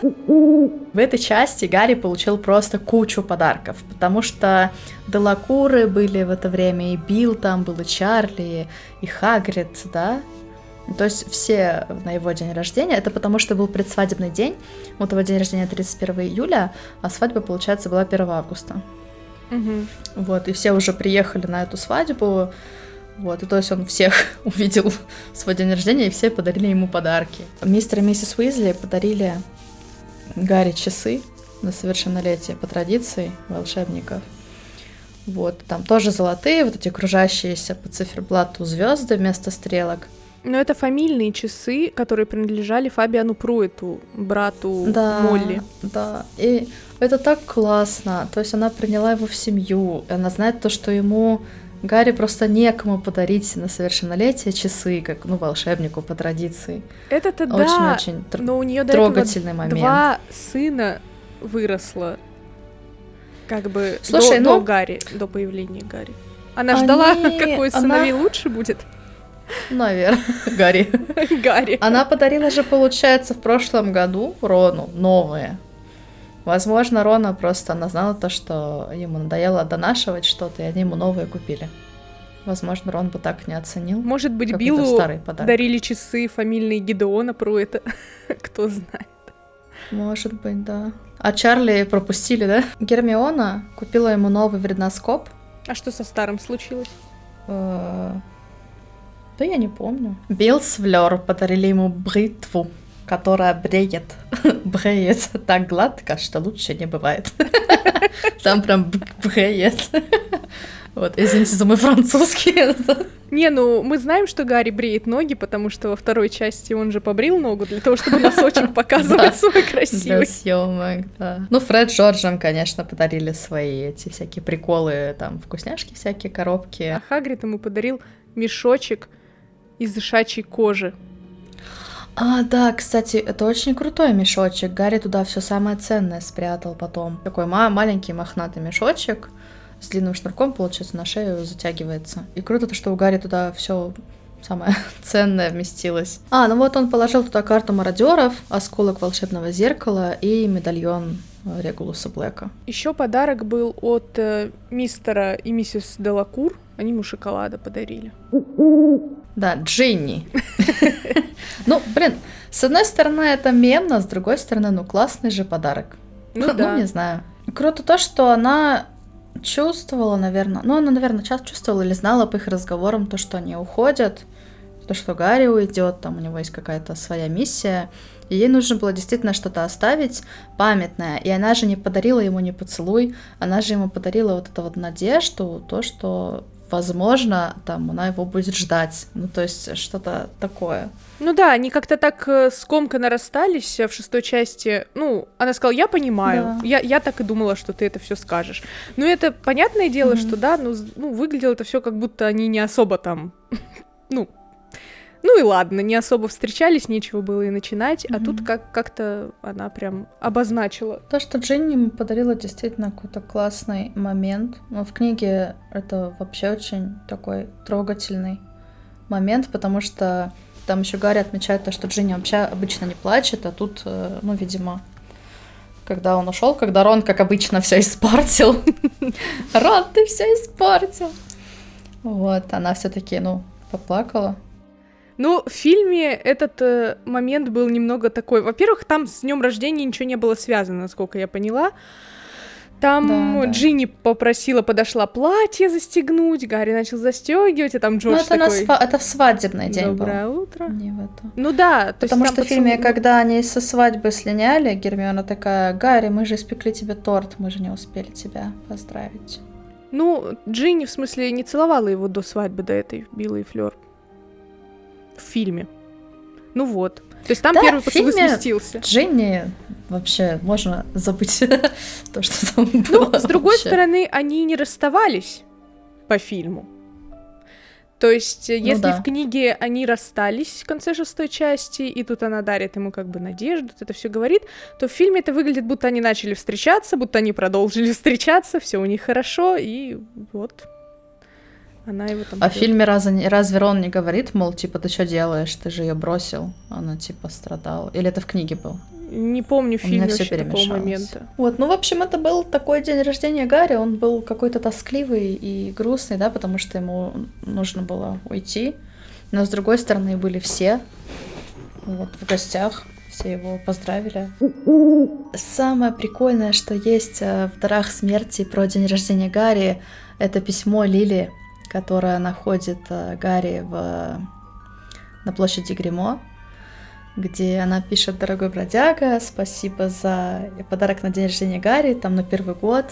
В этой части Гарри получил просто кучу подарков, потому что Делакуры были в это время, и Билл там был, и Чарли, и Хагрид, да. То есть все на его день рождения, это потому что был предсвадебный день, вот его день рождения 31 июля, а свадьба, получается, была 1 августа. Мгм. Вот, и все уже приехали на эту свадьбу. Вот, и то есть он всех увидел в свой день рождения, и все подарили ему подарки. Мистер и миссис Уизли подарили Гарри часы на совершеннолетие по традиции волшебников. Вот, там тоже золотые, вот эти кружащиеся по циферблату звезды вместо стрелок. Но это фамильные часы, которые принадлежали Фабиану Пруэту, брату Да, Молли. да. И это так классно. То есть она приняла его в семью. Она знает то, что ему Гарри просто некому подарить на совершеннолетие часы, как ну волшебнику по традиции. Это-то да, Очень-очень тр- но у нее трогательный момент. два сына выросло. Как бы Слушай, до, ну- до Гарри, до появления Гарри. Она Они- ждала, какой она- сыновей лучше будет. Наверное, Гарри. Гарри. Она подарила же, получается, в прошлом году Рону новые. Возможно, Рона просто она знала то, что ему надоело донашивать что-то, и они ему новые купили. Возможно, Рон бы так не оценил. Может быть, Биллу старый подарок. дарили часы фамильные Гидеона Пруэта. Кто знает. Может быть, да. А Чарли пропустили, да? Гермиона купила ему новый вредноскоп. А что со старым случилось? Э, Да я не помню. Билл с Флёр подарили ему бритву, которая бреет. Бреет так гладко, что лучше не бывает. Там прям бреет. Вот, извините за мой французский. Не, ну мы знаем, что Гарри бреет ноги, потому что во второй части он же побрил ногу для того, чтобы носочек показывать свой Для красивый. съемок, да. Ну, Фред Джорджем, конечно, подарили свои эти всякие приколы, там, вкусняшки всякие, коробки. А Хагрид ему подарил мешочек из ишачьей кожи. А, да, кстати, это очень крутой мешочек. Гарри туда все самое ценное спрятал потом. Такой ма- маленький мохнатый мешочек с длинным шнурком, получается, на шею затягивается. И круто то, что у Гарри туда все самое ценное вместилось. А, ну вот он положил туда карту мародеров, осколок волшебного зеркала и медальон э, Регулуса Блэка. Еще подарок был от э, мистера и миссис Делакур. Они ему шоколада подарили. Да, Джинни. Ну, блин, с одной стороны это мемно, с другой стороны, ну классный же подарок. Ну да. не знаю. Круто то, что она чувствовала, наверное, ну, она, наверное, часто чувствовала или знала по их разговорам то, что они уходят, то, что Гарри уйдет, там у него есть какая-то своя миссия, и ей нужно было действительно что-то оставить памятное, и она же не подарила ему не поцелуй, она же ему подарила вот эту вот надежду, то, что возможно, там она его будет ждать, ну то есть что-то такое. Ну да, они как-то так э, скомканно расстались э, в шестой части. Ну, она сказала, я понимаю, Да. я, я так и думала, что ты это все скажешь. Ну, это понятное дело, Мгм. что да, ну, ну, выглядело это все как будто они не особо там, ну, ну и ладно, не особо встречались, нечего было и начинать, а тут как- как-то она прям обозначила. То, что Джинни ему подарила действительно какой-то классный момент. Но в книге это вообще очень такой трогательный момент, потому что там еще Гарри отмечает то, что Джинни вообще обычно не плачет, а тут, э, ну, видимо, когда он ушел, когда Рон, как обычно, все испортил. Рон, ты все испортил. Вот, она все-таки, ну, поплакала. Ну, в фильме этот э, момент был немного такой. Во-первых, там с днем рождения ничего не было связано, насколько я поняла. Там Да, да. Джинни попросила, подошла платье застегнуть, Гарри начал застегивать, и там Ну, Джордж это, на такой... сва- это в свадебный день Доброе был. утро. Не в это. Ну да, то есть Потому там что в фильме, когда они со свадьбы слиняли, Гермиона такая, Гарри, мы же испекли тебе торт, мы же не успели тебя поздравить. Ну, Джинни, в смысле, не целовала его до свадьбы, до этой и Флёр. В фильме. Ну вот. То есть там Да, первый поцелуй сместился. Джинни, вообще, можно забыть то, что там Ну, было с другой вообще. стороны, они не расставались по фильму. То есть, э, Ну если да. в книге они расстались в конце шестой части, и тут она дарит ему как бы надежду, это все говорит, то в фильме это выглядит, будто они начали встречаться, будто они продолжили встречаться, все у них хорошо, и вот. Она его там... А в фильме разве, разве Рон не говорит, мол, типа, ты что делаешь, ты же ее бросил, она типа страдала. Или это в книге был? Не помню всё вообще такого перемешалось. момента. Вот, ну, в общем, это был такой день рождения Гарри, он был какой-то тоскливый и грустный, да, потому что ему нужно было уйти. Но, с другой стороны, были все вот, в гостях, все его поздравили. Самое прикольное, что есть э, в «Дарах смерти» про день рождения Гарри, это письмо Лили, которое находит э, Гарри в, на площади Гримо, где она пишет «Дорогой бродяга, спасибо за подарок на день рождения Гарри, там на первый год».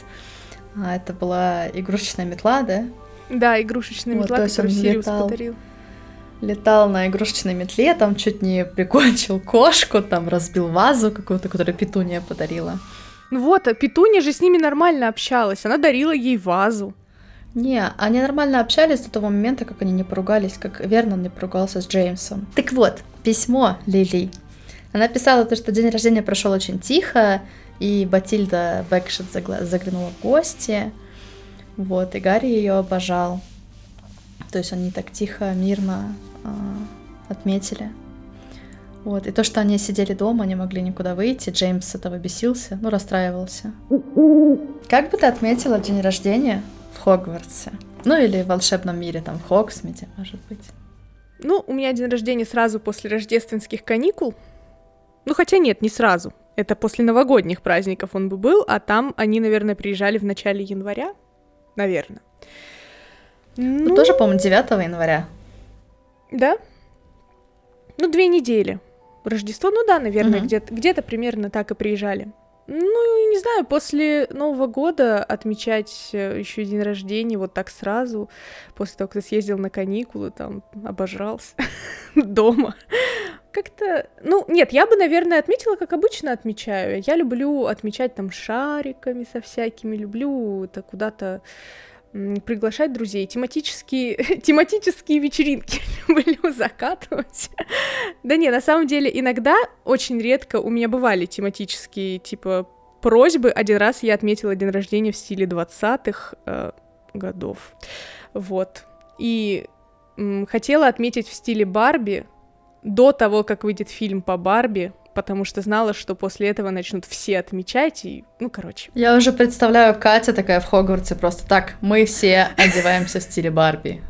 А, Это была игрушечная метла, да? Да, игрушечная Вот, метла, есть которую Сириус летал. подарил. Летал на игрушечной метле, там чуть не прикончил кошку, там разбил вазу какую-то, которую Петуния подарила. Ну вот, а Петуня же с ними нормально общалась, она дарила ей вазу. Не, они нормально общались до того момента, как они не поругались, как Вернон не поругался с Джеймсом. Так вот, письмо Лили. Она писала то, что день рождения прошел очень тихо, и Батильда загла- заглянула в гости. Вот, и Гарри ее обожал. То есть они так тихо, мирно а, отметили. Вот, и то, что они сидели дома, не могли никуда выйти, Джеймс этого бесился, ну, расстраивался. Как бы ты отметила день рождения в Хогвартсе? Ну, или в волшебном мире, там, в Хогсмите, может быть. Ну, у меня день рождения сразу после рождественских каникул. Ну, хотя нет, не сразу. Это после новогодних праздников он бы был, а там они, наверное, приезжали в начале января. Наверное. Ну, Ну, тоже, по-моему, 9 января. да. Ну, две недели. Рождество, ну да, наверное, Мгм. где-то, где-то примерно так и приезжали. Ну, не знаю, после Нового года отмечать еще день рождения вот так сразу, после того, как ты съездил на каникулы, там, обожрался дома. Как-то, ну, нет, я бы, наверное, отметила, как обычно отмечаю. Я люблю отмечать там шариками со всякими, люблю это куда-то приглашать друзей, тематические, тематические вечеринки люблю закатывать. Да не, на самом деле, иногда, очень редко у меня бывали тематические, типа, просьбы. Один раз я отметила день рождения в стиле 20-х э, годов. Вот. И м, хотела отметить в стиле Барби до того, как выйдет фильм по Барби, потому что знала, что после этого начнут все отмечать, и, ну, короче. Я уже представляю Катя такая в Хогвартсе просто так. Мы все одеваемся в стиле Барби.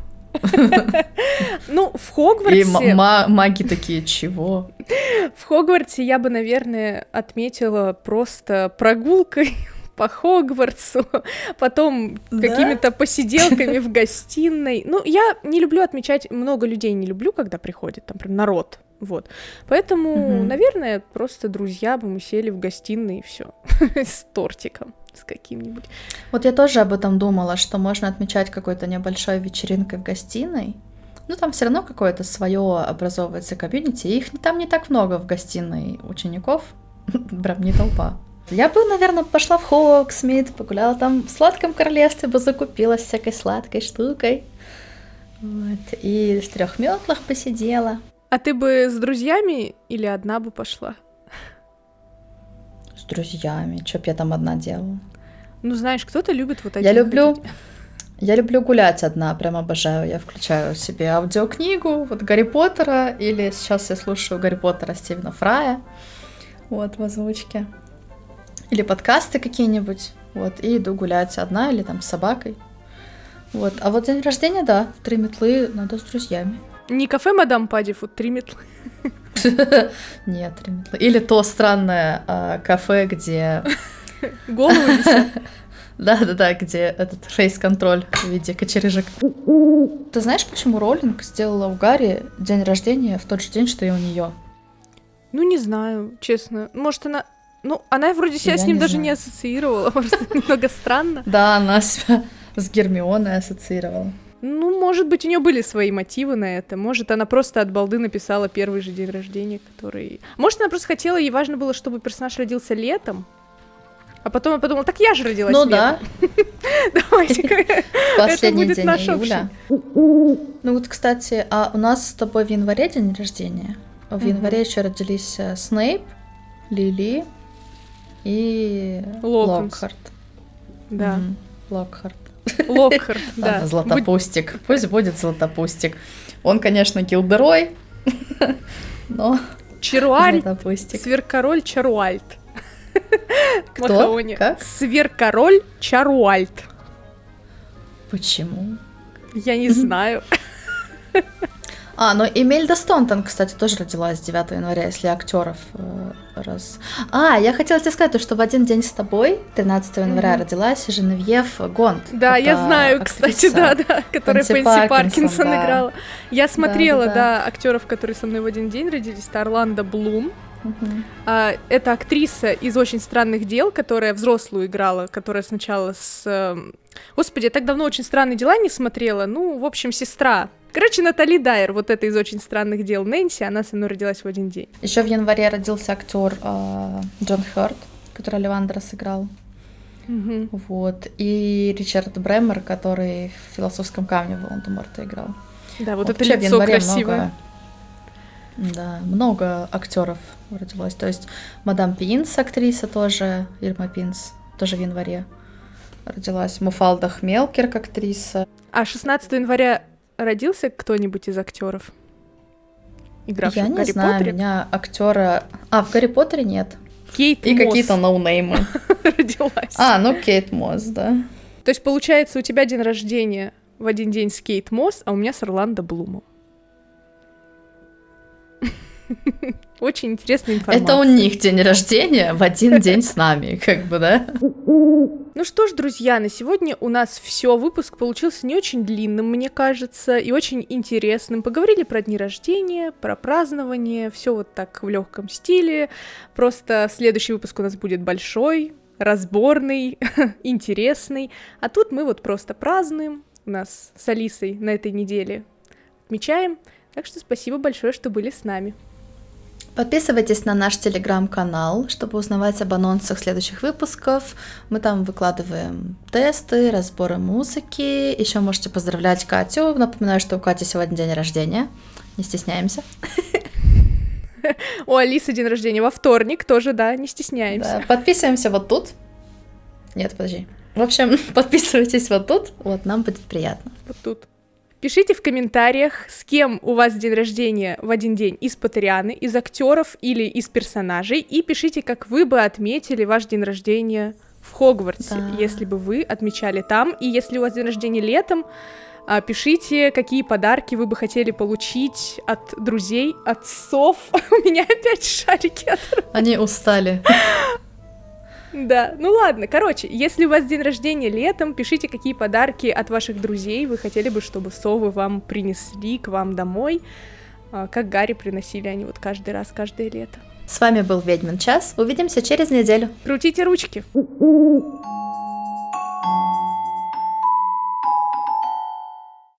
Ну, в И Хогвартсе... ма- маги такие, чего? В Хогвартсе я бы, наверное, отметила просто прогулкой по Хогвартсу, потом Да? какими-то посиделками в гостиной. Ну, я не люблю отмечать, много людей не люблю, когда приходит, там, прям народ, вот. Поэтому, Мгм. наверное, просто друзья бы мы сели в гостиной и все с тортиком, с каким-нибудь. Вот я тоже об этом думала, что можно отмечать какой-то небольшой вечеринкой в гостиной. Ну, там все равно какое-то свое образовывается комьюнити, их там не так много в гостиной учеников, прям не толпа. Я бы, наверное, пошла в Хоксмит, погуляла там в сладком королевстве, бы закупилась всякой сладкой штукой. Вот. И в трех метлах посидела. А ты бы с друзьями или одна бы пошла? С друзьями. Чё б я там одна делала? Ну, знаешь, кто-то любит вот Я один люблю ходить. Я люблю гулять одна, прям обожаю. Я включаю себе аудиокнигу, вот Гарри Поттера, или сейчас я слушаю Гарри Поттера Стивена Фрая, вот, в озвучке. Или подкасты какие-нибудь, вот, и иду гулять одна или там с собакой. Вот. А вот день рождения, да, три метлы надо с друзьями. Не кафе Мадам Пади, вот три метлы. Нет, три метлы. Или то странное а, кафе, где... Висят. Да-да-да, где этот фейс-контроль в виде кочерыжек. Ты знаешь, почему Роллинг сделала у Гарри день рождения в тот же день, что и у нее? Ну, не знаю, честно. Может, она... Ну, она вроде себя Я с ним не даже знаю. не ассоциировала, просто немного странно. Да, она себя с Гермионой ассоциировала. Ну, может быть, у нее были свои мотивы на это. Может, она просто от балды написала первый же день рождения, который... Может, она просто хотела, ей важно было, чтобы персонаж родился летом. А потом я подумала, так я же родилась Ну летом. да, Давайте-ка. последний будет день наш июля. Ну вот, кстати, а у нас с тобой в январе день рождения. В январе еще родились э, Снейп, Лили и Локонс. Локхарт. Да, Мгм, Локхарт. Локхарт, да. Златопустик. Пусть будет Златопустик. Он, конечно, Килдерой, но Златопустик. Сверкороль Чаруальт. Кто? Как? Сверкороль Чаруальт. Почему? Я не знаю. А, ну Эмельда Стонтон, кстати, тоже родилась 9 января, если актеров э, раз. А, я хотела тебе сказать, то, что в один день с тобой, 13 января, Мгм. родилась Женевьев Гонт. Да, я знаю, кстати, актриса. да, да, которая Пенси Пенси Паркинсон, да. играла. Я смотрела, да. да, актеров, которые со мной в один день родились. Это Орландо Блум. Мгм. А, Это актриса из «Очень странных дел», которая взрослую играла, которая сначала с... эм, Господи, я так давно «Очень странные дела» не смотрела. Ну, в общем, сестра. Короче, Натали Дайер, вот эта из «Очень странных дел» Нэнси, она со мной родилась в один день. Еще в январе родился актер э, Джон Хёрд, который Оливандра сыграл. Мгм. Вот. И Ричард Бремер, который в «Философском камне» Волан-де-Морта играл. Да, вот это Вообще в лицо январе красивое. Много, да, много актеров родилось. То есть Мадам Пинс, актриса тоже, Ирма Пинс, тоже в январе родилась. Муфалда Хмелкер, как актриса. А 16 января родился кто-нибудь из актеров? Игравших Я в не Гарри знаю, Поттере? меня актера... А, в Гарри Поттере нет. Кейт И Мосс какие-то ноунеймы. родилась. А, ну Кейт Мосс, да. То есть, получается, у тебя день рождения в один день с Кейт Мосс, а у меня с Орландо Блумом. Очень интересная информация. Это у них день рождения в один день с нами, как бы, да? Ну что ж, друзья, на сегодня у нас все. Выпуск получился не очень длинным, мне кажется, и очень интересным. Поговорили про дни рождения, про празднование, все вот так в легком стиле. Просто следующий выпуск у нас будет большой, разборный, интересный. А тут мы вот просто празднуем. У нас с Алисой на этой неделе отмечаем. Так что спасибо большое, что были с нами. Подписывайтесь на наш телеграм-канал, чтобы узнавать об анонсах следующих выпусков. Мы там выкладываем тесты, разборы музыки. Еще можете поздравлять Катю. Напоминаю, что у Кати сегодня день рождения. Не стесняемся. У Алисы день рождения во вторник, тоже, да, не стесняемся. Да, подписываемся вот тут. Нет, подожди. В общем, подписывайтесь вот тут. Вот, нам будет приятно. Вот тут. Пишите в комментариях, с кем у вас день рождения в один день из Патрианы, из актеров или из персонажей, и пишите, как вы бы отметили ваш день рождения в Хогвартсе, Да. если бы вы отмечали там, и если у вас день рождения летом, а, пишите, какие подарки вы бы хотели получить от друзей, отцов. У меня опять шарики от Они устали. Да, ну ладно, короче, если у вас день рождения летом, пишите, какие подарки от ваших друзей вы хотели бы, чтобы совы вам принесли к вам домой, а, как Гарри приносили они вот каждый раз, каждое лето. С вами был Ведьмин час. Увидимся через неделю. Крутите ручки.